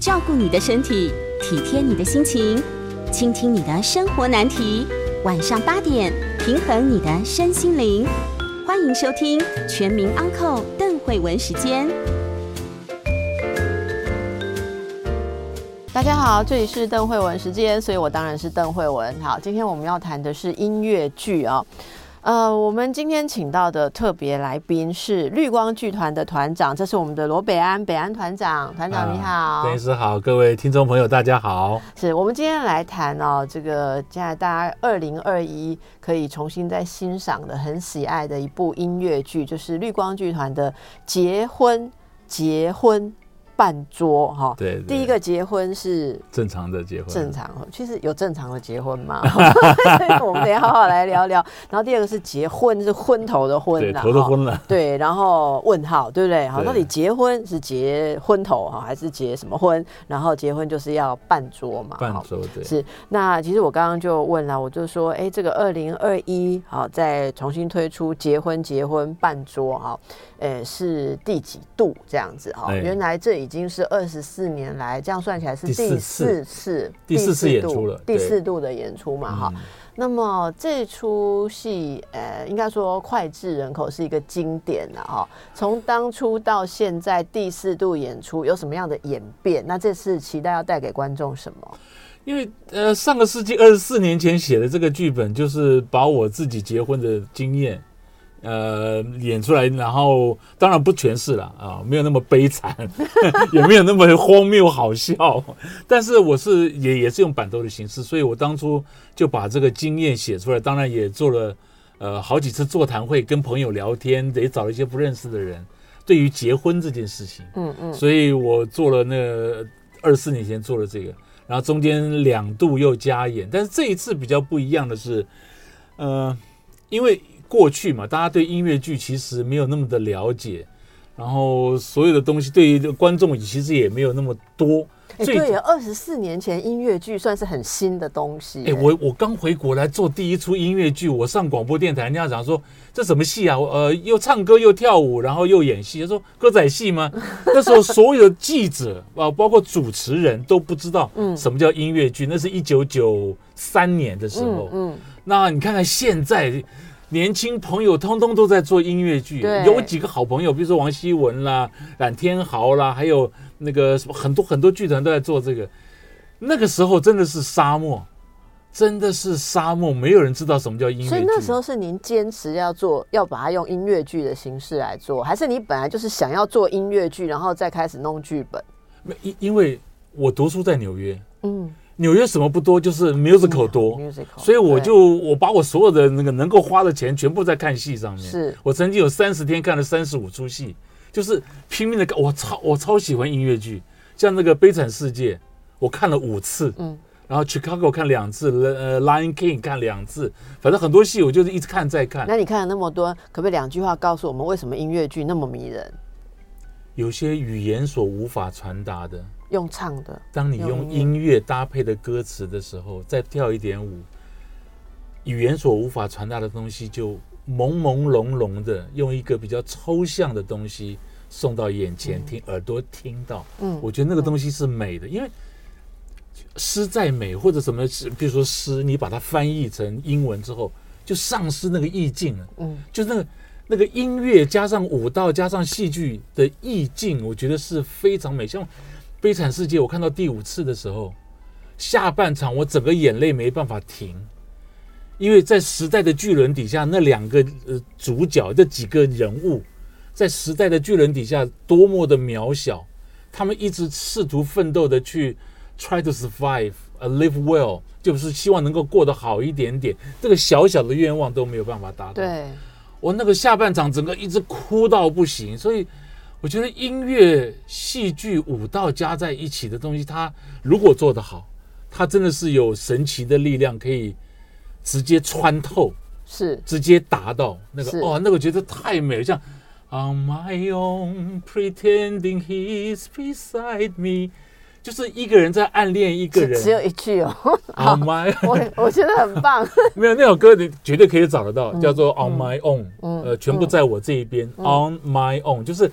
照顾你的身体，体贴你的心情，倾听你的生活难题。晚上八点，平衡你的身心灵。欢迎收听《全民安扣邓慧文时间。大家好，这里是邓慧文时间，所以我当然是邓慧文。好，今天我们要谈的是音乐剧啊。呃，我们今天请到的特别来宾是绿光剧团的团长，这是我们的罗北安，北安团长，团长你好，邓医师好，各位听众朋友大家好。是我们今天来谈哦，这个现在大家二零二一可以重新再欣赏的很喜爱的一部音乐剧，就是绿光剧团的《结婚结婚》。半桌哈，对，第一个结婚是正常的结婚，正常。其实有正常的结婚吗？我们得好好来聊聊。然后第二个是结婚，是昏头的昏，对，头的昏了。对，然后问号，对不对？好，到底结婚是结昏头哈，还是结什么婚？然后结婚就是要半桌嘛，半桌对。是那其实我刚刚就问了，我就说，哎，这个二零二一好，再重新推出结婚结婚半桌哈。诶，是第几度这样子哈？原来这已经是二十四年来，这样算起来是第四次，第四次演出了，第四度的演出嘛哈。那么这出戏，呃，应该说脍炙人口是一个经典的哈。从当初到现在第四度演出有什么样的演变？那这次期待要带给观众什么？因为呃，上个世纪二十四年前写的这个剧本，就是把我自己结婚的经验。呃，演出来，然后当然不全是了啊，没有那么悲惨，也没有那么荒谬好笑。但是我是也也是用板凳的形式，所以我当初就把这个经验写出来。当然也做了呃好几次座谈会，跟朋友聊天，也找了一些不认识的人。对于结婚这件事情，嗯嗯，所以我做了那二四年前做了这个，然后中间两度又加演。但是这一次比较不一样的是，呃，因为。过去嘛，大家对音乐剧其实没有那么的了解，然后所有的东西对于观众其实也没有那么多。对，二十四年前音乐剧算是很新的东西。哎，我我刚回国来做第一出音乐剧，我上广播电台，人家讲说这什么戏啊？呃，又唱歌又跳舞，然后又演戏，他说歌仔戏吗？那时候所有的记者啊，包括主持人都不知道什么叫音乐剧。那是一九九三年的时候。嗯，那你看看现在。年轻朋友通通都在做音乐剧，有几个好朋友，比如说王希文啦、冉天豪啦，还有那个什么很多很多剧团都在做这个。那个时候真的是沙漠，真的是沙漠，没有人知道什么叫音乐剧。所以那时候是您坚持要做，要把它用音乐剧的形式来做，还是你本来就是想要做音乐剧，然后再开始弄剧本？因因为我读书在纽约，嗯。纽约什么不多，就是 musical 多，所以我就我把我所有的那个能够花的钱全部在看戏上面。是我曾经有三十天看了三十五出戏，就是拼命的看。我超我超喜欢音乐剧，像那个《悲惨世界》，我看了五次。嗯，然后《Chicago》看两次，呃，《Lion King》看两次，反正很多戏我就是一直看再看。那你看了那么多，可不可以两句话告诉我们，为什么音乐剧那么迷人？有些语言所无法传达的。用唱的，当你用音乐搭配的歌词的时候，再跳一点舞，语言所无法传达的东西，就朦朦胧胧的用一个比较抽象的东西送到眼前，听耳朵听到。嗯，我觉得那个东西是美的，因为诗再美或者什么，比如说诗，你把它翻译成英文之后，就丧失那个意境了。嗯，就那个那个音乐加上舞蹈加上戏剧的意境，我觉得是非常美，像。悲惨世界，我看到第五次的时候，下半场我整个眼泪没办法停，因为在时代的巨轮底下，那两个呃主角这几个人物，在时代的巨轮底下多么的渺小，他们一直试图奋斗的去 try to survive a live well，就是希望能够过得好一点点，这个小小的愿望都没有办法达到。对，我那个下半场整个一直哭到不行，所以。我觉得音乐、戏剧、舞蹈加在一起的东西，它如果做得好，它真的是有神奇的力量，可以直接穿透，是。直接达到那个哦，那个觉得太美了，像 On my own pretending he's beside me，就是一个人在暗恋一个人，只有一句哦，On my，我我觉得很棒，没有那首歌你绝对可以找得到，叫做 On my own，呃，全部在我这一边，On my own，就是。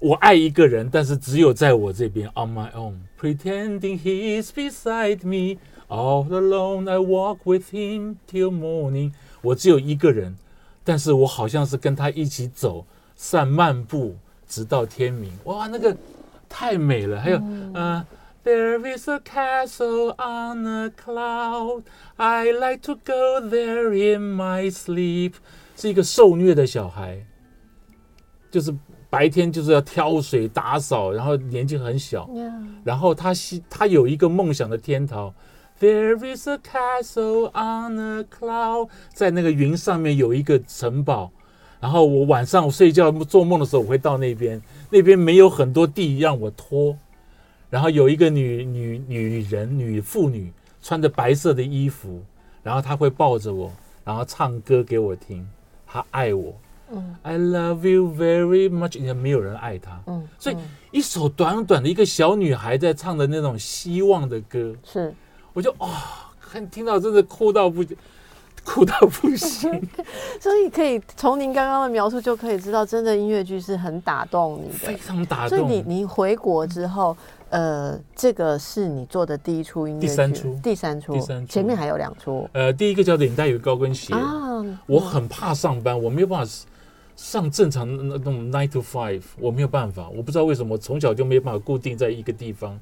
我爱一个人，但是只有在我这边，on my own，pretending he's beside me，all alone I walk with him till morning。我只有一个人，但是我好像是跟他一起走，散漫步，直到天明。哇，那个太美了。还有，嗯。There is a castle on a cloud. I like to go there in my sleep. 是一个受虐的小孩，就是白天就是要挑水打扫，然后年纪很小，然后他希他有一个梦想的天堂。There is a castle on a cloud，在那个云上面有一个城堡。然后我晚上睡觉做梦的时候，我会到那边，那边没有很多地让我拖。然后有一个女女女人女妇女穿着白色的衣服，然后她会抱着我，然后唱歌给我听，她爱我。嗯，I love you very much。因为没有人爱她，嗯，所以一首短短的一个小女孩在唱的那种希望的歌，是，我就啊，看听到真的哭到不哭到不行。所以可以从您刚刚的描述就可以知道，真的音乐剧是很打动你的，非常打动。所以你你回国之后。呃，这个是你做的第一出音乐剧，第三出，第三出，第三出，前面还有两出。呃，第一个叫做《领带与高跟鞋》啊，我很怕上班，我没有办法上正常那种 nine to five，我没有办法，我不知道为什么，从小就没办法固定在一个地方，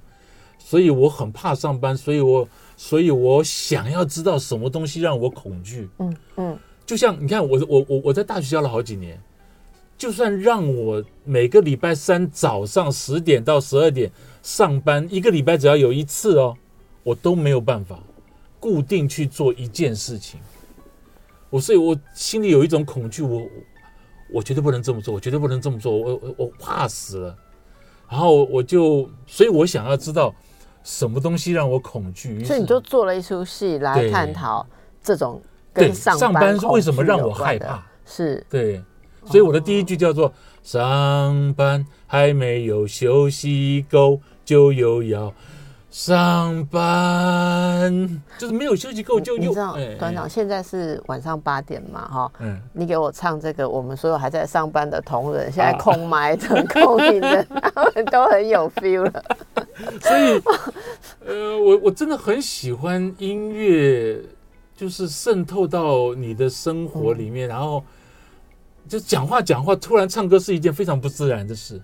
所以我很怕上班，所以我，所以我想要知道什么东西让我恐惧。嗯嗯，就像你看，我我我我在大学教了好几年，就算让我每个礼拜三早上十点到十二点。上班一个礼拜只要有一次哦，我都没有办法固定去做一件事情。我所以，我心里有一种恐惧，我我绝对不能这么做，我绝对不能这么做，我我我怕死了。然后我就，所以我想要知道什么东西让我恐惧。所以你就做了一出戏来探讨这种跟上班为什么让我害怕？是对，所以我的第一句叫做“上班还没有休息够”。就又要上班，就是没有休息够就又。你知道，团长现在是晚上八点嘛？哈，嗯，你给我唱这个，我们所有还在上班的同仁，现在空麦、空音的，他们都很有 feel 了。所以，呃，我我真的很喜欢音乐，就是渗透到你的生活里面，然后就讲话讲话，突然唱歌是一件非常不自然的事。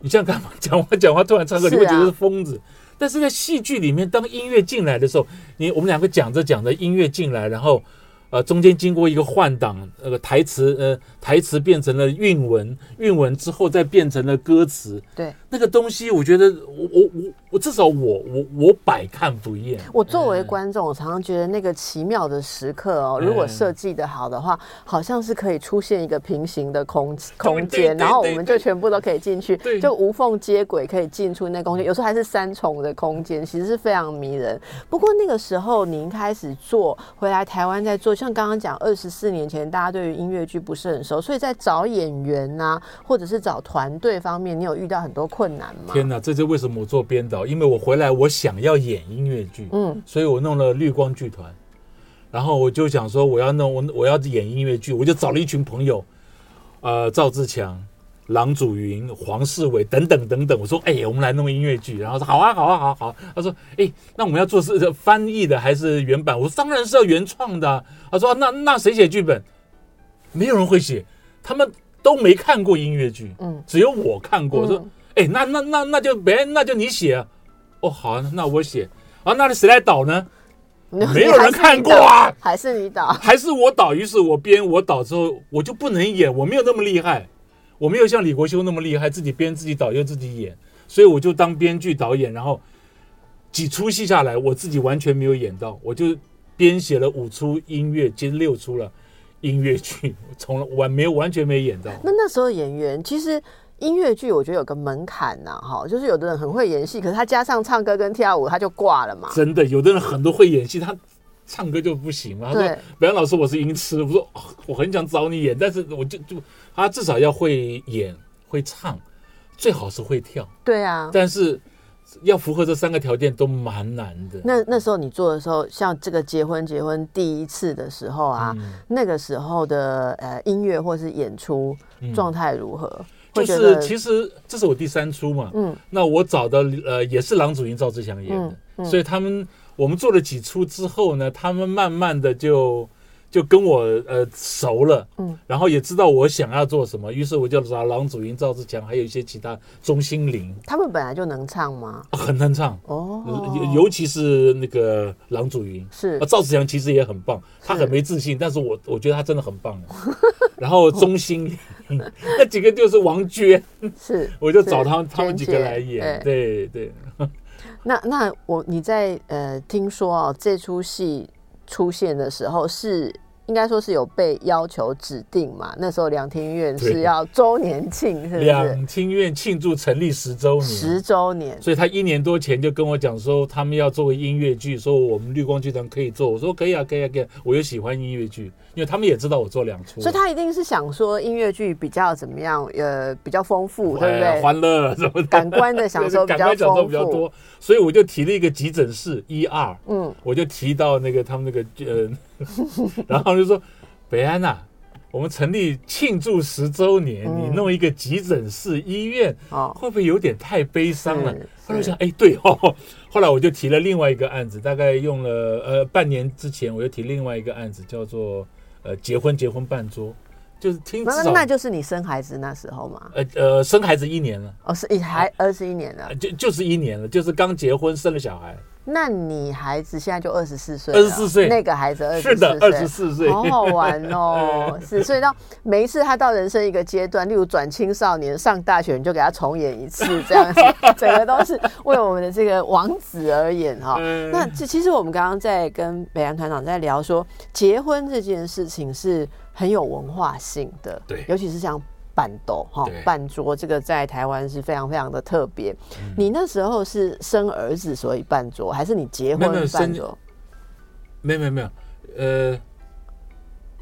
你这样干嘛？讲话讲话，突然唱歌，你会觉得是疯子。但是在戏剧里面，当音乐进来的时候，你我们两个讲着讲着，音乐进来，然后。呃，中间经过一个换挡，那个台词，呃，台词变成了韵文，韵文之后再变成了歌词。对，那个东西，我觉得我我我我至少我我我百看不厌。我作为观众，我常常觉得那个奇妙的时刻哦，如果设计的好的话，好像是可以出现一个平行的空空间，然后我们就全部都可以进去，就无缝接轨，可以进出那空间。有时候还是三重的空间，其实是非常迷人。不过那个时候您开始做，回来台湾在做。像刚刚讲，二十四年前，大家对于音乐剧不是很熟，所以在找演员呐，或者是找团队方面，你有遇到很多困难吗？天哪，这就为什么我做编导，因为我回来我想要演音乐剧，嗯，所以我弄了绿光剧团，然后我就想说我要弄我我要演音乐剧，我就找了一群朋友，呃，赵志强。郎祖云、黄世伟等等等等，我说：“哎，我们来弄音乐剧。”然后说：“好啊，好啊，好好。”他说：“哎，那我们要做是翻译的还是原版？”我说：“当然是要原创的。”他说：“那那谁写剧本？没有人会写，他们都没看过音乐剧，嗯，只有我看过。说：“哎，那那那那就别，那就你写。”哦，好，那我写。啊，那谁来导呢？没有人看过啊，还是你导？还是我导？于是我编我导之后，我就不能演，我没有那么厉害。我没有像李国修那么厉害，自己编自己导又自己演，所以我就当编剧导演，然后几出戏下来，我自己完全没有演到，我就编写了五出音乐，接六出了音乐剧，从来完没有完全没演到。那那时候演员其实音乐剧我觉得有个门槛呐，哈，就是有的人很会演戏，可是他加上唱歌跟跳舞他就挂了嘛。真的，有的人很多会演戏，他。唱歌就不行吗？他说：“表演老师，我是音痴。”我说：“我很想找你演，但是我就就他至少要会演会唱，最好是会跳。”对啊，但是要符合这三个条件都蛮难的。那那时候你做的时候，像这个结婚结婚第一次的时候啊，那个时候的呃音乐或是演出状态如何？就是其实这是我第三出嘛，嗯，那我找的呃也是郎祖筠、赵志祥演的，所以他们我们做了几出之后呢，他们慢慢的就。就跟我呃熟了，嗯，然后也知道我想要做什么，于是我就找郎祖筠、赵志强，还有一些其他钟心凌。他们本来就能唱吗？很能唱。哦，尤其是那个郎祖筠是，啊赵志强其实也很棒，他很没自信，但是我我觉得他真的很棒。然后钟心凌 那几个就是王娟，是，我就找他们他们几个来演，对对。那那我你在呃听说哦这出戏出现的时候是。应该说是有被要求指定嘛？那时候两厅院是要周年庆，是不是？两厅院庆祝成立十周年，十周年，所以他一年多前就跟我讲说，他们要做个音乐剧，说我们绿光剧团可以做。我说可以啊，可以啊，可以。我又喜欢音乐剧，因为他们也知道我做两出，所以他一定是想说音乐剧比较怎么样？呃，比较丰富，对不对？欢乐什么感官的享受 比较丰富，所以我就提了一个急诊室一二，嗯，我就提到那个他们那个呃。然后就说：“北安呐，我们成立庆祝十周年，你弄一个急诊室医院，会不会有点太悲伤了？”后来想：“哎，对哦。”后来我就提了另外一个案子，大概用了呃半年之前，我又提另外一个案子，叫做呃结婚结婚办桌，就是听那那就是你生孩子那时候嘛？呃呃，生孩子一年了哦，是一还二十一年了，就就是一年了，就是刚结婚生了小孩。那你孩子现在就二十四岁，二十四岁，那个孩子二十四岁，二十四岁，好好玩哦。是，所以到每一次他到人生一个阶段，例如转青少年、上大学，你就给他重演一次，这样子，整个都是为我们的这个王子而演哈。那这其实我们刚刚在跟北安团长在聊说，结婚这件事情是很有文化性的，对，尤其是像。办斗哈，办桌这个在台湾是非常非常的特别。你那时候是生儿子所以办桌，还是你结婚办桌？没有没有没有，呃，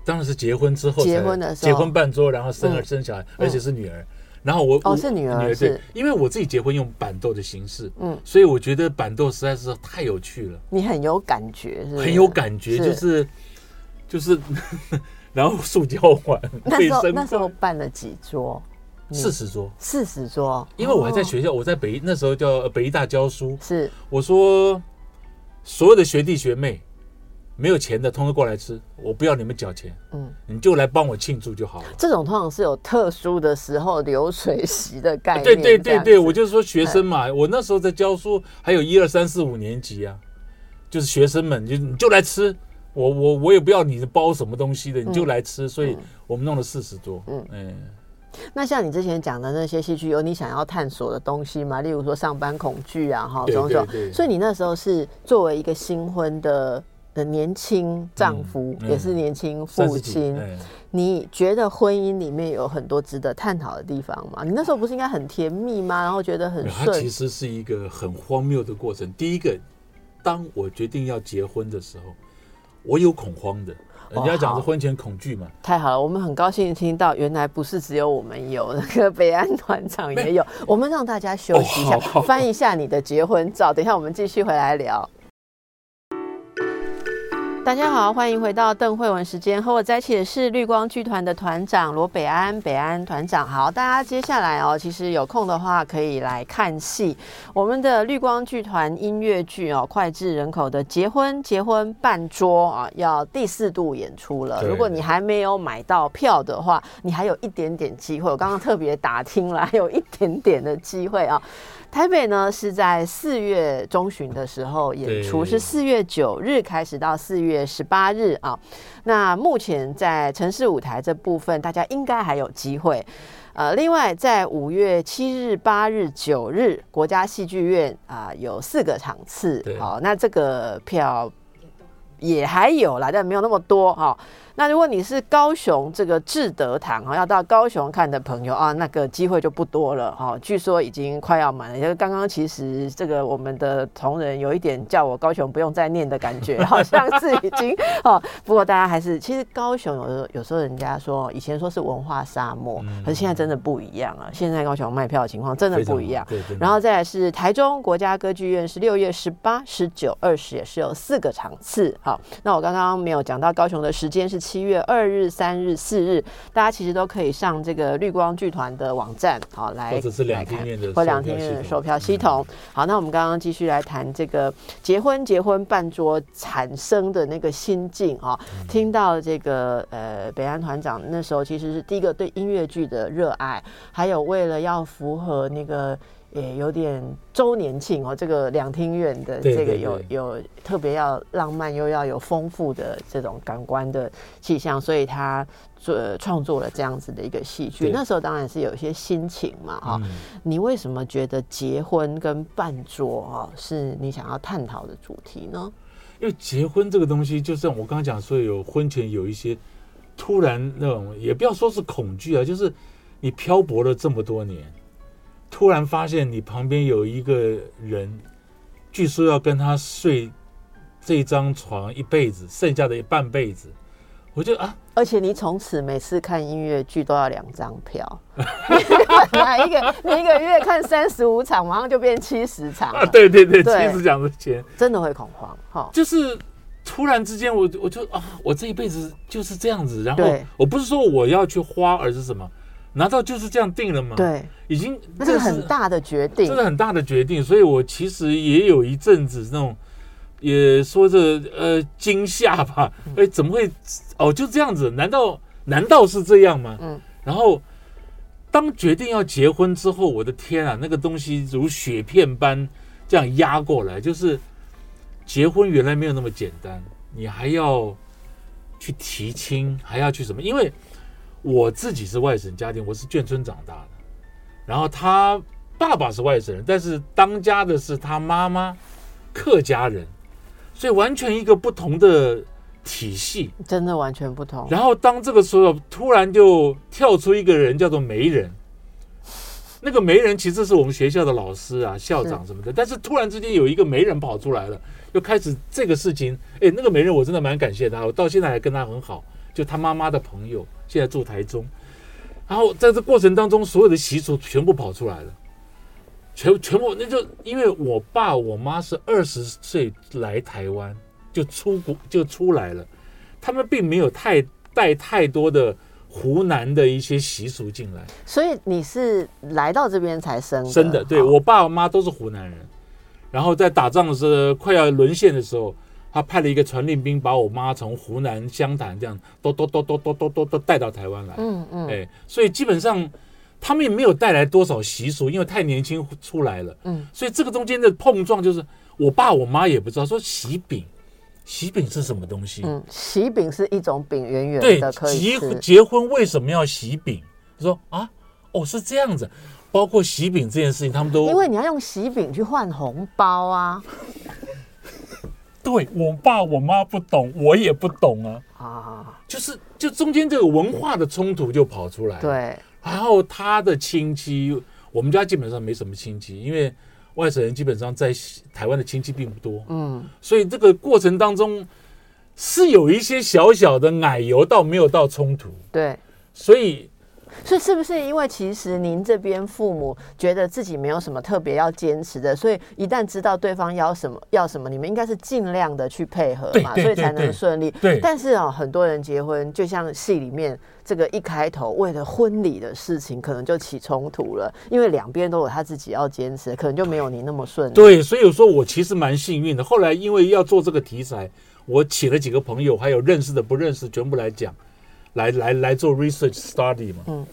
当然是结婚之后结婚的时候结婚办桌，然后生儿生小孩，而且是女儿。然后我哦是女儿对，因为我自己结婚用板豆的形式，嗯，所以我觉得板豆实在是太有趣了。你很有感觉，是很有感觉，就是就是。然后塑胶碗，那时候那时候办了几桌，四十桌，四十桌。因为我还在学校，我在北那时候叫北医大教书，是。我说所有的学弟学妹没有钱的，通通过来吃，我不要你们缴钱，嗯，你就来帮我庆祝就好了。这种通常是有特殊的时候流水席的概念，对对对对，我就是说学生嘛，我那时候在教书，还有一二三四五年级啊，就是学生们就你就来吃。我我我也不要你包什么东西的，你就来吃，所以我们弄了四十桌。嗯，哎，那像你之前讲的那些戏剧，有你想要探索的东西吗？例如说上班恐惧啊，哈，种种。所以你那时候是作为一个新婚的的年轻丈夫，也是年轻父亲，你觉得婚姻里面有很多值得探讨的地方吗？你那时候不是应该很甜蜜吗？然后觉得很顺。它其实是一个很荒谬的过程。第一个，当我决定要结婚的时候。我有恐慌的，人家讲是婚前恐惧嘛。太好了，我们很高兴听到，原来不是只有我们有，那个北安团长也有。我们让大家休息一下，翻一下你的结婚照，等一下我们继续回来聊。大家好，欢迎回到邓慧文时间。和我在一起的是绿光剧团的团长罗北安，北安团长。好，大家接下来哦，其实有空的话可以来看戏。我们的绿光剧团音乐剧哦，脍炙人口的《结婚结婚半桌》啊，要第四度演出了。如果你还没有买到票的话，你还有一点点机会。我刚刚特别打听了，还有一点点的机会啊。台北呢是在四月中旬的时候演出，是四月九日开始到四月十八日啊。那目前在城市舞台这部分，大家应该还有机会。呃，另外在五月七日、八日、九日，国家戏剧院啊有四个场次，好，那这个票也还有啦，但没有那么多哈。那如果你是高雄这个志德堂哈，要到高雄看的朋友啊，那个机会就不多了哈。据说已经快要满了，因为刚刚其实这个我们的同仁有一点叫我高雄不用再念的感觉，好像是已经哦。不过大家还是，其实高雄有的有时候人家说以前说是文化沙漠，可是现在真的不一样啊。现在高雄卖票的情况真的不一样。然后再来是台中国家歌剧院是六月十八、十九、二十也是有四个场次。好，那我刚刚没有讲到高雄的时间是七月二日、三日、四日，大家其实都可以上这个绿光剧团的网站，好来或者是两天院的或两天院的售票系统。好，那我们刚刚继续来谈这个结婚结婚办桌产生的那个心境啊，听到这个呃北安团长那时候其实是第一个对音乐剧的热爱，还有为了要符合那个。也有点周年庆哦，这个两厅院的这个有有特别要浪漫又要有丰富的这种感官的气象，所以他做创作了这样子的一个戏剧。那时候当然是有一些心情嘛，哈。你为什么觉得结婚跟办桌啊是你想要探讨的主题呢？因为结婚这个东西，就像我刚刚讲说，有婚前有一些突然那种，也不要说是恐惧啊，就是你漂泊了这么多年。突然发现你旁边有一个人，据说要跟他睡这张床一辈子，剩下的半辈子，我就啊！而且你从此每次看音乐剧都要两张票，哪一个？你一个月看三十五场，马上就变七十场啊！对对对，七十场的钱真的会恐慌哈！就是突然之间，我我就啊，我这一辈子就是这样子。然后我不是说我要去花，而是什么？难道就是这样定了吗？对，已经那是很大的决定，这是很大的决定。所以我其实也有一阵子那种，也说着呃惊吓吧。哎，怎么会？哦，就这样子？难道难道是这样吗？嗯。然后当决定要结婚之后，我的天啊，那个东西如雪片般这样压过来，就是结婚原来没有那么简单，你还要去提亲，还要去什么？因为。我自己是外省家庭，我是眷村长大的，然后他爸爸是外省人，但是当家的是他妈妈，客家人，所以完全一个不同的体系，真的完全不同。然后当这个时候突然就跳出一个人叫做媒人，那个媒人其实是我们学校的老师啊、校长什么的，但是突然之间有一个媒人跑出来了，又开始这个事情。哎，那个媒人我真的蛮感谢他，我到现在还跟他很好，就他妈妈的朋友。现在住台中，然后在这过程当中，所有的习俗全部跑出来了，全全部那就因为我爸我妈是二十岁来台湾就出国就出来了，他们并没有太带太多的湖南的一些习俗进来，所以你是来到这边才生生的，对我爸我妈都是湖南人，然后在打仗的时候快要沦陷的时候。他派了一个传令兵，把我妈从湖南湘潭这样，都都都都都都都都带到台湾来。嗯嗯，哎，所以基本上他们也没有带来多少习俗，因为太年轻出来了。嗯，所以这个中间的碰撞，就是我爸我妈也不知道说喜饼，喜饼是什么东西？嗯，喜饼是一种饼，圆圆的，可以结结婚为什么要喜饼？说啊，哦是这样子，包括喜饼这件事情，他们都因为你要用喜饼去换红包啊。对我爸我妈不懂，我也不懂啊啊！就是就中间这个文化的冲突就跑出来。对，然后他的亲戚，我们家基本上没什么亲戚，因为外省人基本上在台湾的亲戚并不多。嗯，所以这个过程当中是有一些小小的奶油，倒没有到冲突。对，所以。所以是不是因为其实您这边父母觉得自己没有什么特别要坚持的，所以一旦知道对方要什么要什么，你们应该是尽量的去配合嘛，所以才能顺利。对。但是啊，很多人结婚就像戏里面这个一开头为了婚礼的事情，可能就起冲突了，因为两边都有他自己要坚持，可能就没有你那么顺。对，所以说我其实蛮幸运的。后来因为要做这个题材，我请了几个朋友，还有认识的不认识，全部来讲。来来来做 research study 嘛？嗯，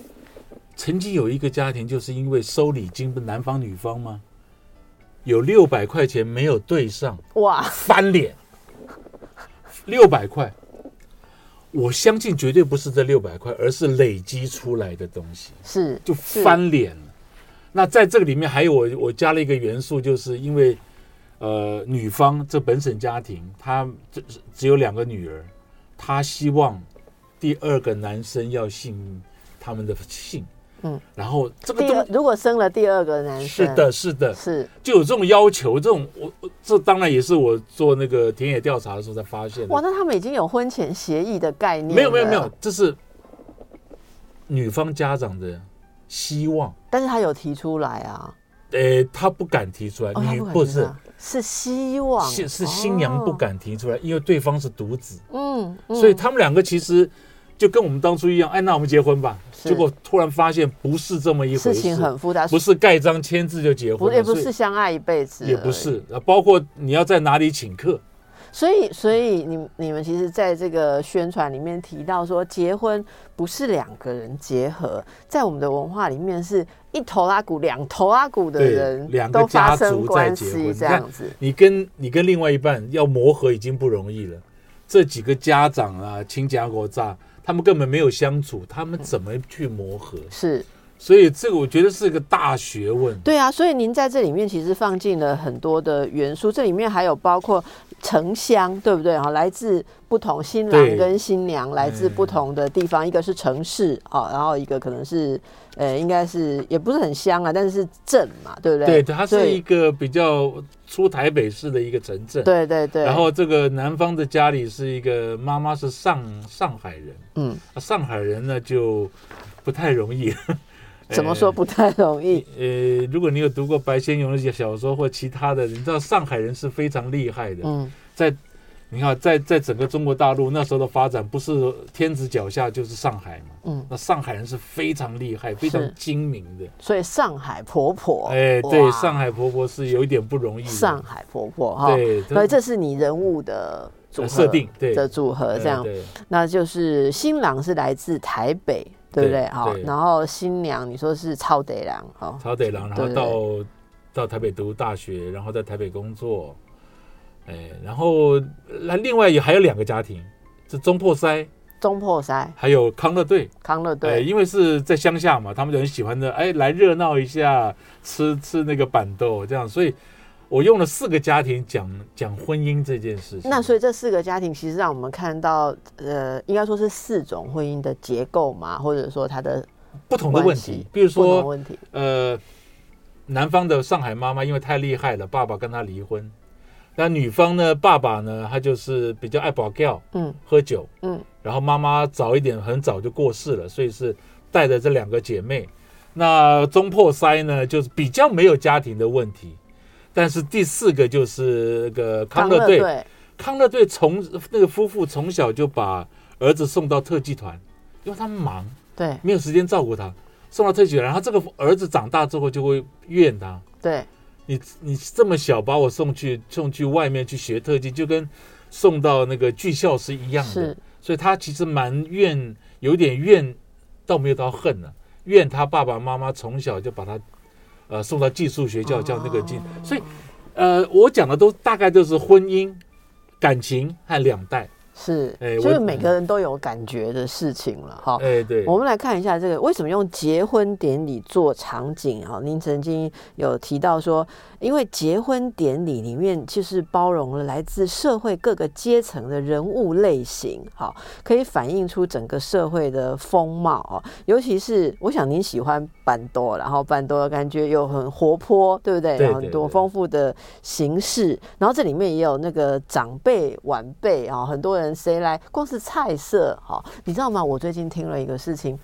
曾经有一个家庭，就是因为收礼金不男方女方吗？有六百块钱没有对上，哇，翻脸，六百块，我相信绝对不是这六百块，而是累积出来的东西，是就翻脸了。那在这个里面还有我我加了一个元素，就是因为呃女方这本省家庭，她只只有两个女儿，她希望。第二个男生要姓他们的姓，嗯，然后这个东如果生了第二个男生，是的，是的，是。就有这种要求，这种我这当然也是我做那个田野调查的时候才发现的。哇，那他们已经有婚前协议的概念？没有，没有，没有，这是女方家长的希望，但是他有提出来啊？呃，他不敢提出来，女不是。是希望，是是新娘不敢提出来，因为对方是独子，嗯，所以他们两个其实就跟我们当初一样，哎，那我们结婚吧。结果突然发现不是这么一回事，事情很复杂，不是盖章签字就结婚，也不是相爱一辈子，也不是，包括你要在哪里请客。所以，所以你你们其实在这个宣传里面提到说，结婚不是两个人结合，在我们的文化里面是一头拉骨、两头拉骨的人，两个家族在结婚这样子。你跟你跟另外一半要磨合已经不容易了，这几个家长啊、亲家国炸，他们根本没有相处，他们怎么去磨合？是。所以这个我觉得是个大学问。对啊，所以您在这里面其实放进了很多的元素，这里面还有包括城乡，对不对？哈，来自不同新郎跟新娘来自不同的地方，一个是城市啊，然后一个可能是呃，应该是也不是很乡啊，但是是镇嘛，对不对？对，它是一个比较出台北市的一个城镇。对对对。然后这个男方的家里是一个妈妈是上上海人，嗯，上海人呢就不太容易。怎么说不太容易？呃，如果你有读过白先勇的小说或其他的，你知道上海人是非常厉害的。嗯，在你看，在在整个中国大陆那时候的发展，不是天子脚下就是上海嘛。嗯，那上海人是非常厉害、非常精明的。所以上海婆婆，哎，对，上海婆婆是有一点不容易。上海婆婆哈，对，所以这是你人物的设定的组合，这样，那就是新郎是来自台北。对不对？好，然后新娘你说是超得郎，哦，超得郎，然后到到台北读大学，然后在台北工作，哎，然后那另外也还有两个家庭，是中破塞，中破塞，还有康乐队，康乐队，因为是在乡下嘛，他们就很喜欢的，哎，来热闹一下，吃吃那个板豆这样，所以。我用了四个家庭讲讲婚姻这件事情。那所以这四个家庭其实让我们看到，呃，应该说是四种婚姻的结构嘛，或者说它的不同的问题。比如说，问题，呃，男方的上海妈妈因为太厉害了，爸爸跟他离婚。那女方呢，爸爸呢，他就是比较爱保钓，嗯，喝酒，嗯，然后妈妈早一点很早就过世了，所以是带着这两个姐妹。那中破塞呢，就是比较没有家庭的问题。但是第四个就是那个康乐队，康乐队从那个夫妇从小就把儿子送到特技团，因为他们忙，对，没有时间照顾他，送到特技团，然后这个儿子长大之后就会怨他，对，你你这么小把我送去送去外面去学特技，就跟送到那个剧校是一样的，所以他其实蛮怨，有点怨，倒没有到恨了，怨他爸爸妈妈从小就把他。呃，送到寄宿学校叫那个寄，所以，呃，我讲的都大概都是婚姻、感情和两代。是，就是每个人都有感觉的事情了，哈。哎，对。我们来看一下这个，为什么用结婚典礼做场景啊？您曾经有提到说，因为结婚典礼里面就是包容了来自社会各个阶层的人物类型，哈，可以反映出整个社会的风貌哦。尤其是我想您喜欢板多，然后板多感觉又很活泼，对不对？对。很多丰富的形式，然后这里面也有那个长辈晚辈啊，很多人。谁来？光是菜色，哈，你知道吗？我最近听了一个事情，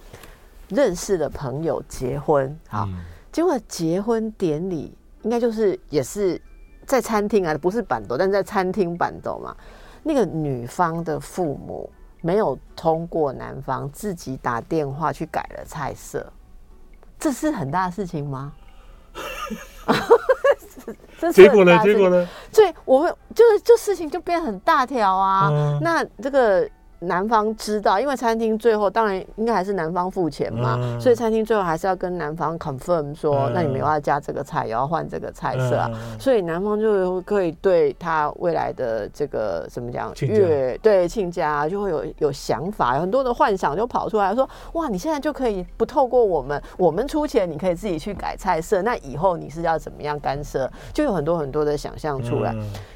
认识的朋友结婚，好，结果结婚典礼应该就是也是在餐厅啊，不是板斗，但在餐厅板斗嘛。那个女方的父母没有通过男方自己打电话去改了菜色，这是很大的事情吗？结果呢？结果呢？所以我们就是就事情就变很大条啊。那这个。男方知道，因为餐厅最后当然应该还是男方付钱嘛，所以餐厅最后还是要跟男方 confirm 说，那你们要加这个菜，也要换这个菜色啊。所以男方就可以对他未来的这个怎么讲，越对亲家就会有有想法，很多的幻想就跑出来，说哇，你现在就可以不透过我们，我们出钱，你可以自己去改菜色，那以后你是要怎么样干涉，就有很多很多的想象出来。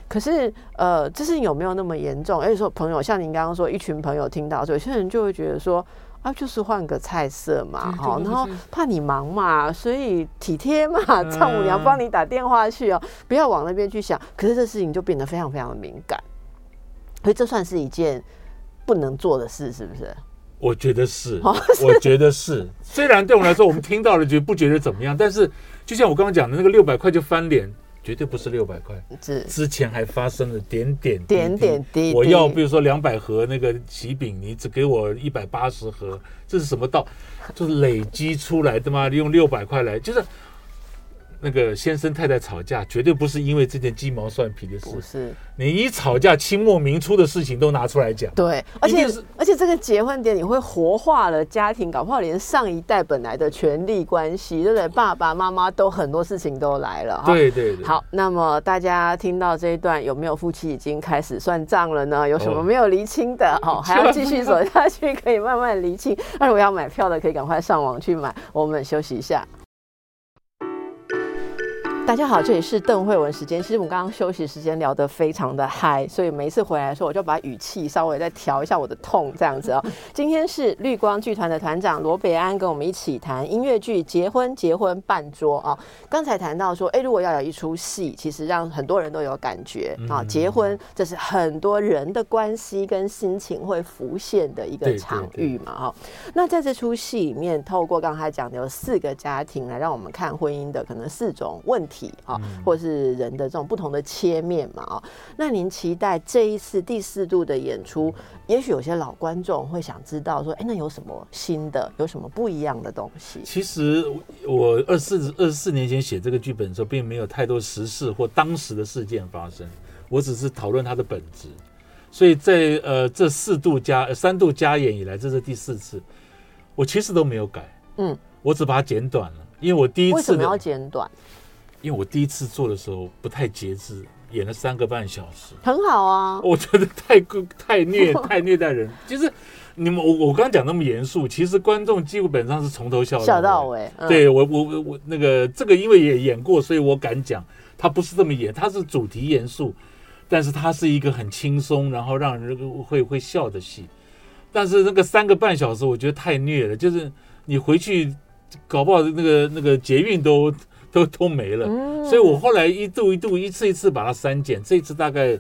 可是，呃，这事情有没有那么严重？而且说朋友，像您刚刚说，一群朋友听到，有些人就会觉得说，啊，就是换个菜色嘛，好，然后怕你忙嘛，所以体贴嘛，丈母娘帮你打电话去哦，不要往那边去想。可是这事情就变得非常非常的敏感，所以这算是一件不能做的事，是不是？我觉得是，我觉得是。虽然对我们来说，我们听到了觉得不觉得怎么样，但是就像我刚刚讲的那个六百块就翻脸。绝对不是六百块。是之前还发生了点点点点滴滴。我要比如说两百盒那个喜饼，你只给我一百八十盒，这是什么道？就是累积出来的嘛，用六百块来就是。那个先生太太吵架，绝对不是因为这件鸡毛蒜皮的事。不是，你一吵架，清末明初的事情都拿出来讲。对，而且而且这个结婚典礼会活化了家庭，搞不好连上一代本来的权力关系，对不对？爸爸妈妈都很多事情都来了。对对对。好，那么大家听到这一段，有没有夫妻已经开始算账了呢？有什么没有厘清的？哦，还要继续走下去，可以慢慢厘清。那如果要买票的，可以赶快上网去买。我们休息一下。大家好，这里是邓慧文时间。其实我们刚刚休息时间聊得非常的嗨，所以每一次回来的时候，我就把语气稍微再调一下我的痛，这样子哦。今天是绿光剧团的团长罗北安跟我们一起谈音乐剧《结婚结婚半桌》啊。刚才谈到说，哎，如果要有一出戏，其实让很多人都有感觉啊，结婚这是很多人的关系跟心情会浮现的一个场域嘛，哈。那在这出戏里面，透过刚才讲的有四个家庭来让我们看婚姻的可能四种问题。啊，或者是人的这种不同的切面嘛，啊，那您期待这一次第四度的演出，也许有些老观众会想知道说，哎，那有什么新的，有什么不一样的东西？其实我二四二十四年前写这个剧本的时候，并没有太多时事或当时的事件发生，我只是讨论它的本质。所以在呃这四度加三度加演以来，这是第四次，我其实都没有改，嗯，我只把它剪短了，因为我第一次为什么要剪短？因为我第一次做的时候不太节制，演了三个半小时，很好啊。我觉得太 太虐 太虐待人。就是你们我我刚刚讲那么严肃，其实观众基本上是从头笑笑到尾。对我我我我那个这个因为也演过，所以我敢讲，他不是这么演，他是主题严肃，但是他是一个很轻松，然后让人会会笑的戏。但是那个三个半小时，我觉得太虐了，就是你回去搞不好那个那个捷运都。都都没了，所以我后来一度一度一次一次把它删减，这次大概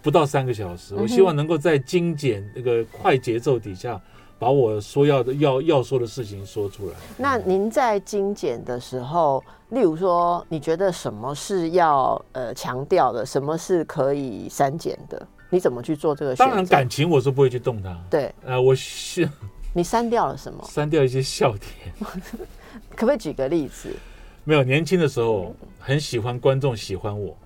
不到三个小时。我希望能够在精简那个快节奏底下，把我说要的要要说的事情说出来。那您在精简的时候，例如说，你觉得什么是要呃强调的，什么是可以删减的？你怎么去做这个？当然，感情我是不会去动它。对，呃，我是你删掉了什么？删掉一些笑点。可不可以举个例子？没有年轻的时候很喜欢观众喜欢我，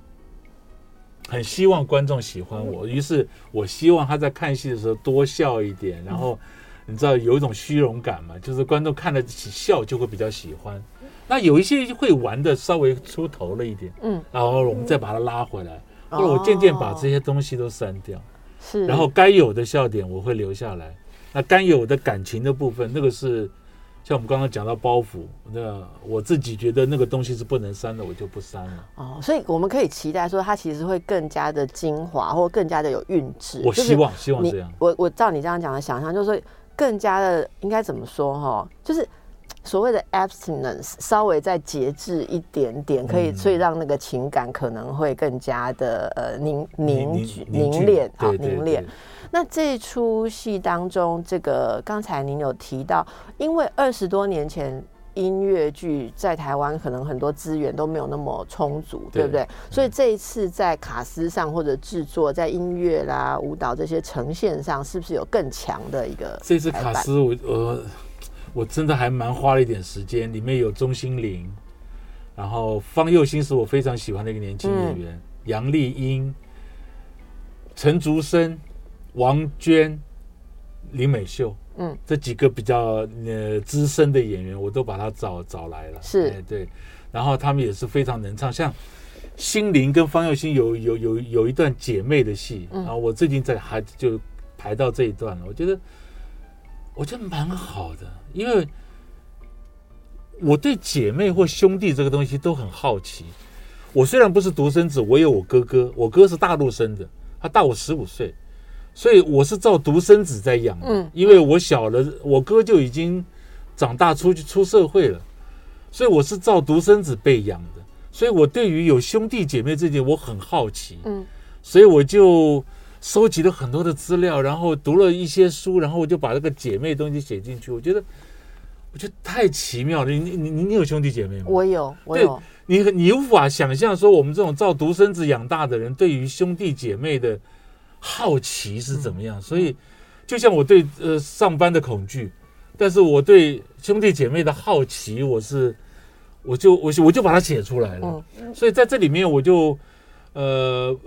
很希望观众喜欢我，于是我希望他在看戏的时候多笑一点，然后你知道有一种虚荣感嘛，就是观众看得起笑就会比较喜欢。那有一些会玩的稍微出头了一点，嗯，然后我们再把它拉回来，后来我渐渐把这些东西都删掉，是，然后该有的笑点我会留下来，那该有的感情的部分那个是。像我们刚刚讲到包袱，那我自己觉得那个东西是不能删的，我就不删了。哦，所以我们可以期待说，它其实会更加的精华，或更加的有韵致。我希望，希望这样。我我照你这样讲的想象，就是更加的应该怎么说哈？就是所谓的 abstinence，稍微再节制一点点，可以所以让那个情感可能会更加的呃凝凝聚凝练，啊凝练。那这出戏当中，这个刚才您有提到，因为二十多年前音乐剧在台湾可能很多资源都没有那么充足，对不对？所以这一次在卡斯上或者制作，在音乐啦、舞蹈这些呈现上，是不是有更强的一个？这次卡斯我我我真的还蛮花了一点时间，里面有钟欣凌，然后方佑兴是我非常喜欢的一个年轻演员，杨丽英、陈竹生。王娟、林美秀，嗯，这几个比较呃资深的演员，我都把他找找来了。是，对，然后他们也是非常能唱，像心灵跟方佑兴有有有有一段姐妹的戏，然后我最近在还就排到这一段了。我觉得我觉得蛮好的，因为我对姐妹或兄弟这个东西都很好奇。我虽然不是独生子，我有我哥哥，我哥是大陆生的，他大我十五岁。所以我是照独生子在养，嗯，因为我小了，我哥就已经长大出去出社会了，所以我是照独生子被养的，所以我对于有兄弟姐妹这点我很好奇，嗯，所以我就收集了很多的资料，然后读了一些书，然后我就把这个姐妹东西写进去，我觉得我觉得太奇妙了。你你你你有兄弟姐妹吗？我有，我有。你你无法想象说我们这种照独生子养大的人，对于兄弟姐妹的好奇是怎么样。所以，就像我对呃上班的恐惧，但是我对兄弟姐妹的好奇，我是我就我我就把它写出来了。所以在这里面，我就呃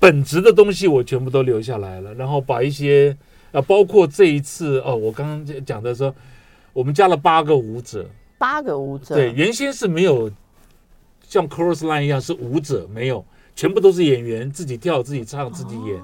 本质的东西我全部都留下来了，然后把一些啊，包括这一次哦，我刚刚讲的说，我们加了八个舞者，八个舞者，对，原先是没有。像 cross Line 一样是舞者，没有，全部都是演员，自己跳、自己唱、自己演。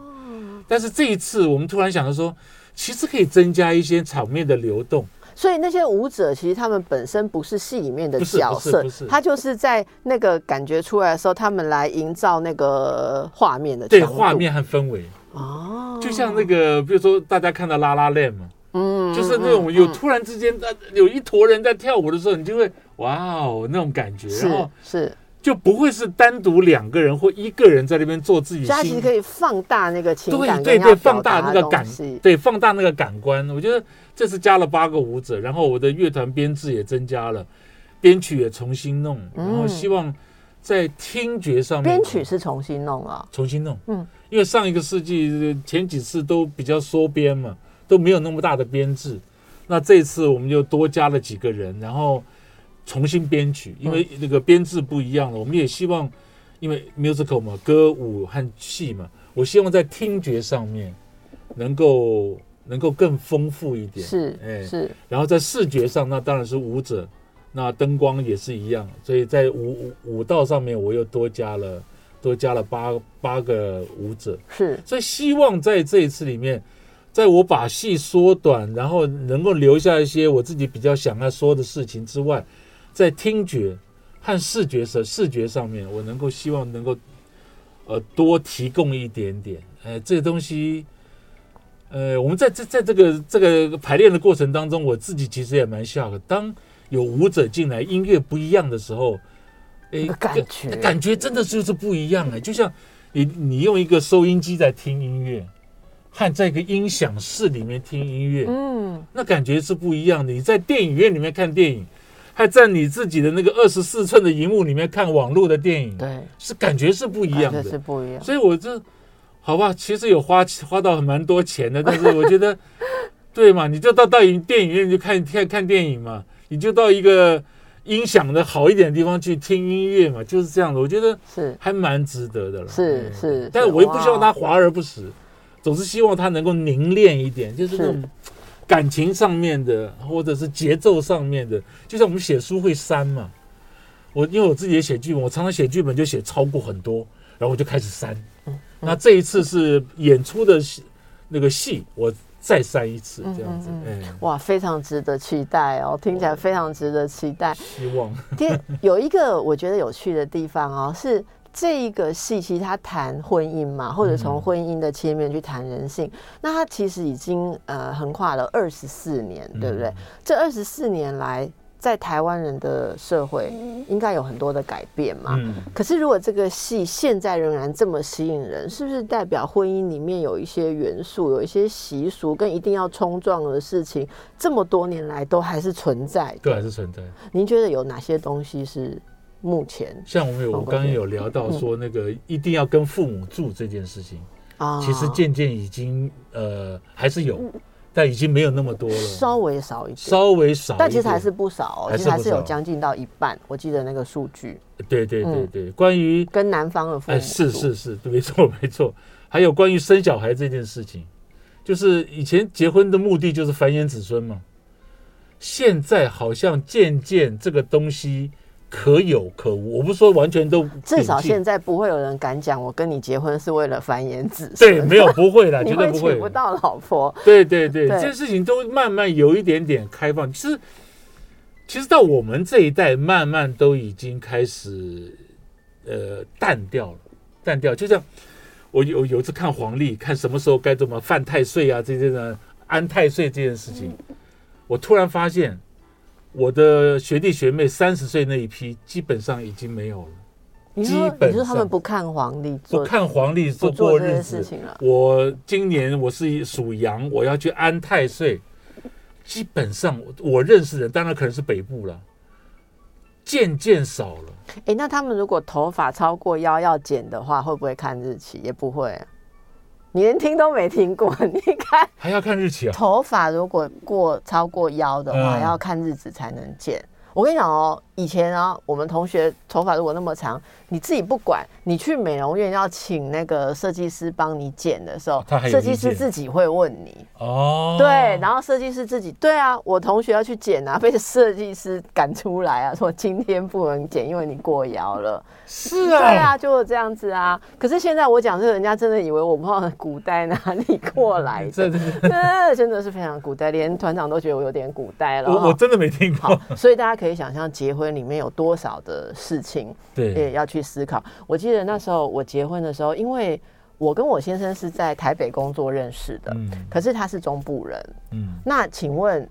但是这一次，我们突然想到说，其实可以增加一些场面的流动。所以那些舞者其实他们本身不是戏里面的角色，他就是在那个感觉出来的时候，他们来营造那个画面的对画面和氛围。哦。就像那个，比如说大家看到拉拉链嘛，嗯，就是那种有突然之间有一坨人在跳舞的时候，你就会。哇哦，那种感觉，然后是。就不会是单独两个人或一个人在那边做自己，他其实可以放大那个情感，对对对，放大那个感，对，放大那个感官。我觉得这次加了八个舞者，然后我的乐团编制也增加了，编曲也重新弄，然后希望在听觉上面，编曲是重新弄啊，重新弄，嗯，因为上一个世纪前几次都比较缩编嘛，都没有那么大的编制，那这次我们就多加了几个人，然后。重新编曲，因为那个编制不一样了。我们也希望，因为 musical 嘛，歌舞和戏嘛，我希望在听觉上面能够能够更丰富一点。是，哎，是。然后在视觉上，那当然是舞者，那灯光也是一样。所以在舞舞道上面，我又多加了多加了八八个舞者。是。所以希望在这一次里面，在我把戏缩短，然后能够留下一些我自己比较想要说的事情之外。在听觉和视觉上，视觉上面，我能够希望能够，呃，多提供一点点。哎，这个东西，呃，我们在在在这个这个排练的过程当中，我自己其实也蛮笑的。当有舞者进来，音乐不一样的时候，哎，感觉感觉真的就是不一样哎。就像你你用一个收音机在听音乐，和在一个音响室里面听音乐，嗯，那感觉是不一样的。你在电影院里面看电影。还在你自己的那个二十四寸的荧幕里面看网络的电影，对，是感觉是不一样的，是不一样。所以我这好吧，其实有花花到蛮多钱的，但是我觉得，对嘛，你就到到影电影院去看看看电影嘛，你就到一个音响的好一点的地方去听音乐嘛，就是这样的。我觉得是还蛮值得的了，是是。但是我又不希望它华而不实，总是希望它能够凝练一点，就是那种。感情上面的，或者是节奏上面的，就像我们写书会删嘛。我因为我自己也写剧本，我常常写剧本就写超过很多，然后我就开始删。那这一次是演出的那个戏，我再删一次，这样子。哎，哇，非常值得期待哦，听起来非常值得期待。希望。第有一个我觉得有趣的地方哦，是。这一个戏其实他谈婚姻嘛，或者从婚姻的切面去谈人性，那他其实已经呃横跨了二十四年，对不对？这二十四年来，在台湾人的社会应该有很多的改变嘛。可是如果这个戏现在仍然这么吸引人，是不是代表婚姻里面有一些元素、有一些习俗跟一定要冲撞的事情，这么多年来都还是存在？对，还是存在。您觉得有哪些东西是？目前，像我们有我刚刚有聊到说那个一定要跟父母住这件事情啊，其实渐渐已经呃还是有，但已经没有那么多了，稍微少一点，稍微少，但其实还是不少，其实还是有将近到一半。我记得那个数据，对对对对，关于跟男方的父母，是是是，没错没错。还有关于生小孩这件事情，就是以前结婚的目的就是繁衍子孙嘛，现在好像渐渐这个东西。可有可无，我不是说完全都。至少现在不会有人敢讲，我跟你结婚是为了繁衍子孙。对，没有不会的，绝对不会。娶不到老婆。对对对，这些事情都慢慢有一点点开放。其实，其实到我们这一代，慢慢都已经开始呃淡掉了，淡掉。就像我有有一次看黄历，看什么时候该怎么犯太岁啊，这些呢安太岁这件事情，我突然发现。我的学弟学妹三十岁那一批基本上已经没有了，基本上他们不看黄历，不看黄历做过日子了。我今年我是属羊，我要去安太岁，基本上我认识的，当然可能是北部了，渐渐少了。哎，那他们如果头发超过腰要剪的话，会不会看日期？也不会，你连听都没听过。你看，还要看日期啊？头发如果过超过腰的话，要看日子才能剪。我跟你讲哦，以前啊，我们同学头发如果那么长，你自己不管，你去美容院要请那个设计师帮你剪的时候，设计师自己会问你。哦，对，然后设计师自己对啊，我同学要去剪啊，被设计师赶出来啊，说今天不能剪，因为你过腰了。是啊，对啊，就是这样子啊。可是现在我讲这个，人家真的以为我不知道古代哪里过来的，真的真的是非常古代，连团长都觉得我有点古代了。我我真的没听过，所以大家可以想象结婚里面有多少的事情，对，也要去思考。我记得那时候我结婚的时候，因为我跟我先生是在台北工作认识的，嗯，可是他是中部人，嗯，那请问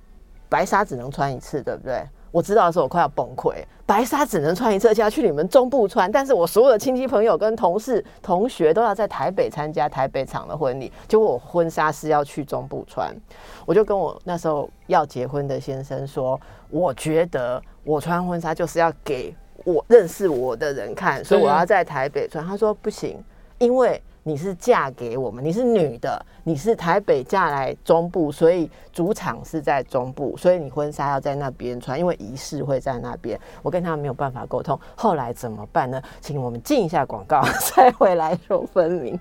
白纱只能穿一次，对不对？我知道的时候，我快要崩溃。白纱只能穿一次，要去你们中部穿。但是我所有的亲戚朋友、跟同事、同学都要在台北参加台北场的婚礼，结果我婚纱是要去中部穿。我就跟我那时候要结婚的先生说，我觉得我穿婚纱就是要给我认识我的人看，所以我要在台北穿。他说不行，因为。你是嫁给我们，你是女的，你是台北嫁来中部，所以主场是在中部，所以你婚纱要在那边穿，因为仪式会在那边。我跟他没有办法沟通，后来怎么办呢？请我们进一下广告，再回来说分明。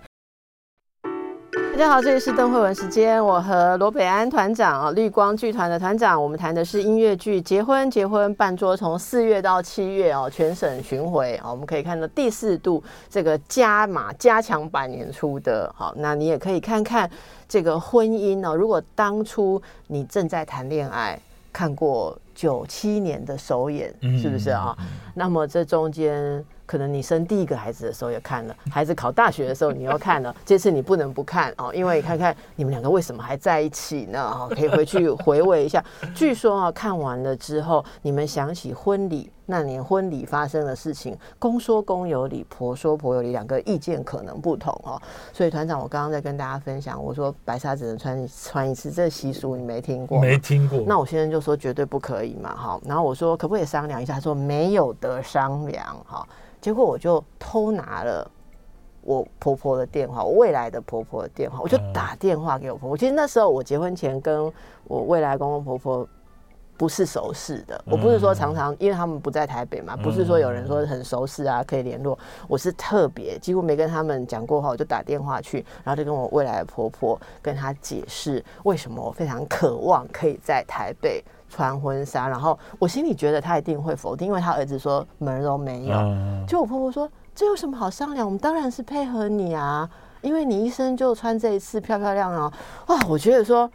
大家好，这里是邓慧文时间，我和罗北安团长啊，绿光剧团的团长，我们谈的是音乐剧《结婚结婚半桌》，从四月到七月哦，全省巡回啊，我们可以看到第四度这个加码加强版演出的，好，那你也可以看看这个婚姻呢，如果当初你正在谈恋爱，看过九七年的首演，是不是啊？那么这中间。可能你生第一个孩子的时候也看了，孩子考大学的时候你又看了，这次你不能不看哦，因为看看你们两个为什么还在一起呢？哈，可以回去回味一下。据说啊，看完了之后，你们想起婚礼那年婚礼发生的事情，公说公有理，婆说婆有理，两个意见可能不同哦。所以团长，我刚刚在跟大家分享，我说白纱只能穿穿一次，这习俗你没听过？没听过。那我先生就说绝对不可以嘛，哈。然后我说可不可以商量一下？他说没有得商量，哈。结果我就偷拿了我婆婆的电话，我未来的婆婆的电话，我就打电话给我婆婆。其实那时候我结婚前跟我未来公公婆婆不是熟识的，我不是说常常因为他们不在台北嘛，不是说有人说很熟识啊可以联络。我是特别几乎没跟他们讲过话，我就打电话去，然后就跟我未来的婆婆跟她解释为什么我非常渴望可以在台北。穿婚纱，然后我心里觉得她一定会否定，因为她儿子说门都没有。就我婆婆说，这有什么好商量？我们当然是配合你啊，因为你一生就穿这一次漂漂亮亮。啊，我觉得说，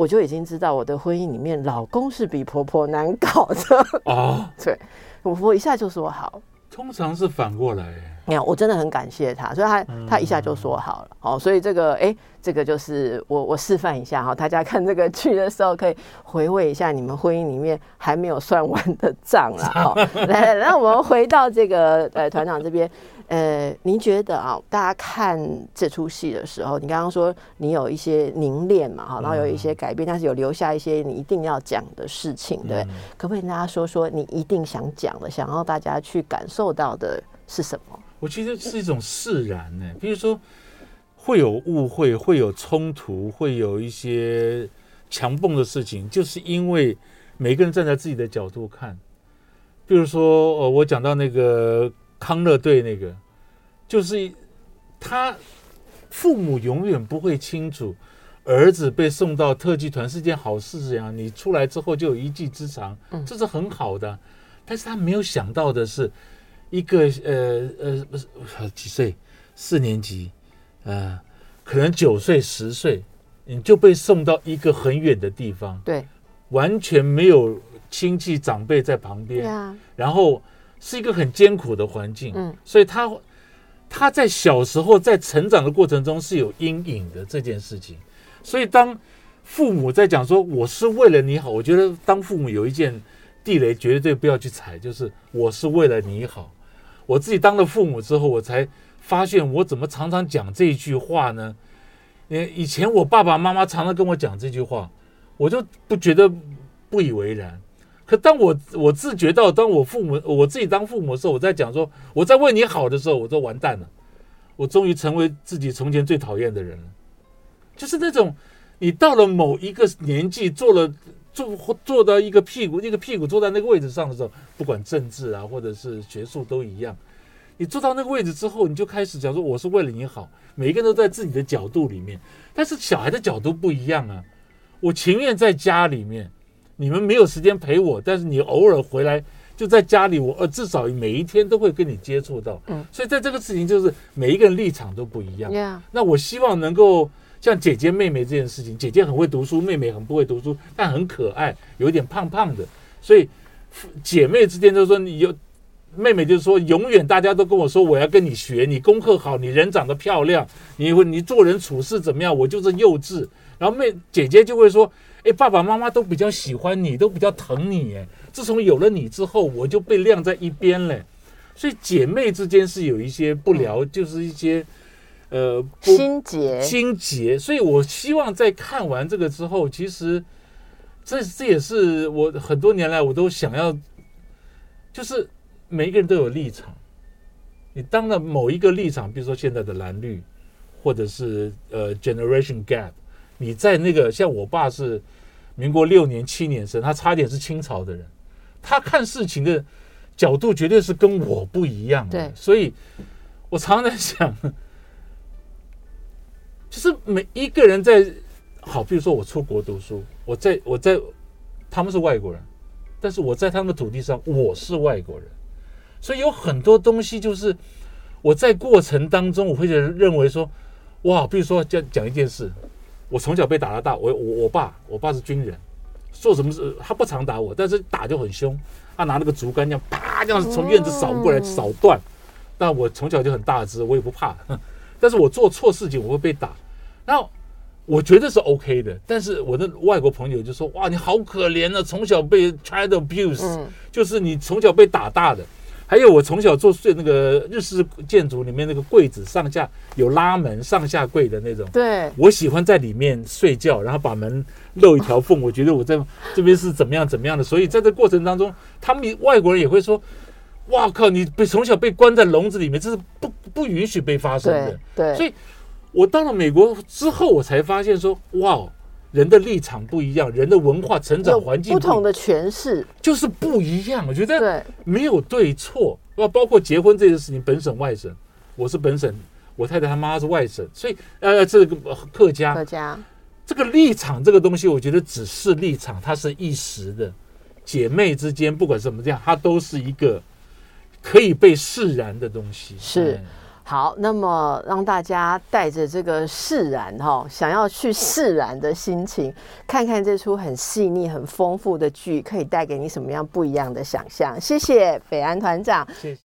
我就已经知道我的婚姻里面，老公是比婆婆难搞的 哦。对，我婆婆一下就说好。通常是反过来。没有，我真的很感谢他，所以他他一下就说好了。哦，所以这个哎。这个就是我我示范一下哈，大家看这个剧的时候可以回味一下你们婚姻里面还没有算完的账了哈。来，那我们回到这个呃团长这边，呃，您觉得啊，大家看这出戏的时候，你刚刚说你有一些凝练嘛哈，然后有一些改变，但是有留下一些你一定要讲的事情，对？可不可以跟大家说说你一定想讲的，想要大家去感受到的是什么？我觉得是一种释然呢，比如说。会有误会，会有冲突，会有一些强蹦的事情，就是因为每个人站在自己的角度看。比如说，呃，我讲到那个康乐队那个，就是他父母永远不会清楚儿子被送到特技团是件好事，这样你出来之后就有一技之长，这是很好的。但是他没有想到的是，一个呃呃不是几岁，四年级。呃，可能九岁十岁，你就被送到一个很远的地方，对，完全没有亲戚长辈在旁边，然后是一个很艰苦的环境，嗯，所以他他在小时候在成长的过程中是有阴影的这件事情，所以当父母在讲说我是为了你好，我觉得当父母有一件地雷绝对不要去踩，就是我是为了你好，我自己当了父母之后，我才。发现我怎么常常讲这句话呢？以前我爸爸妈妈常常跟我讲这句话，我就不觉得不以为然。可当我我自觉到，当我父母我自己当父母的时候，我在讲说我在为你好的时候，我都完蛋了。我终于成为自己从前最讨厌的人了。就是那种你到了某一个年纪，做了坐坐到一个屁股一个屁股坐在那个位置上的时候，不管政治啊或者是学术都一样。你坐到那个位置之后，你就开始讲说我是为了你好。每一个人都在自己的角度里面，但是小孩的角度不一样啊。我情愿在家里面。你们没有时间陪我，但是你偶尔回来就在家里，我呃至少每一天都会跟你接触到。嗯，所以在这个事情就是每一个人立场都不一样。那我希望能够像姐姐妹妹这件事情，姐姐很会读书，妹妹很不会读书，但很可爱，有点胖胖的。所以姐妹之间就说你有妹妹，就是说永远大家都跟我说我要跟你学，你功课好，你人长得漂亮，你你做人处事怎么样，我就是幼稚。然后妹姐姐就会说。哎，爸爸妈妈都比较喜欢你，都比较疼你。哎，自从有了你之后，我就被晾在一边了。所以姐妹之间是有一些不聊，就是一些呃心结心结。所以我希望在看完这个之后，其实这这也是我很多年来我都想要，就是每一个人都有立场。你当了某一个立场，比如说现在的蓝绿，或者是呃 generation gap。你在那个像我爸是民国六年七年生，他差点是清朝的人，他看事情的角度绝对是跟我不一样。对，所以我常常在想，就是每一个人在好，比如说我出国读书，我在我在他们是外国人，但是我在他们的土地上我是外国人，所以有很多东西就是我在过程当中我会认为说，哇，比如说讲讲一件事。我从小被打到大，我我我爸，我爸是军人，做什么事他不常打我，但是打就很凶，他拿那个竹竿这样啪这样从院子扫过来扫断。但我从小就很大只，我也不怕，但是我做错事情我会被打，然后我觉得是 OK 的，但是我的外国朋友就说哇你好可怜啊，从小被 child abuse，就是你从小被打大的。还有我从小做睡那个日式建筑里面那个柜子上下有拉门上下柜的那种，对我喜欢在里面睡觉，然后把门漏一条缝，我觉得我在这边是怎么样怎么样的，所以在这过程当中，他们外国人也会说：“哇靠，你被从小被关在笼子里面，这是不不允许被发生的。”对，所以我到了美国之后，我才发现说：“哇。”人的立场不一样，人的文化成长环境不同的诠释就是不一样。我觉得没有对错，包包括结婚这件事情，本省外省，我是本省，我太太他妈是外省，所以呃，这个客家客家这个立场这个东西，我觉得只是立场，它是一时的。姐妹之间不管怎么这样，它都是一个可以被释然的东西。是。好，那么让大家带着这个释然哈，想要去释然的心情，看看这出很细腻、很丰富的剧，可以带给你什么样不一样的想象？谢谢北安团长。谢谢。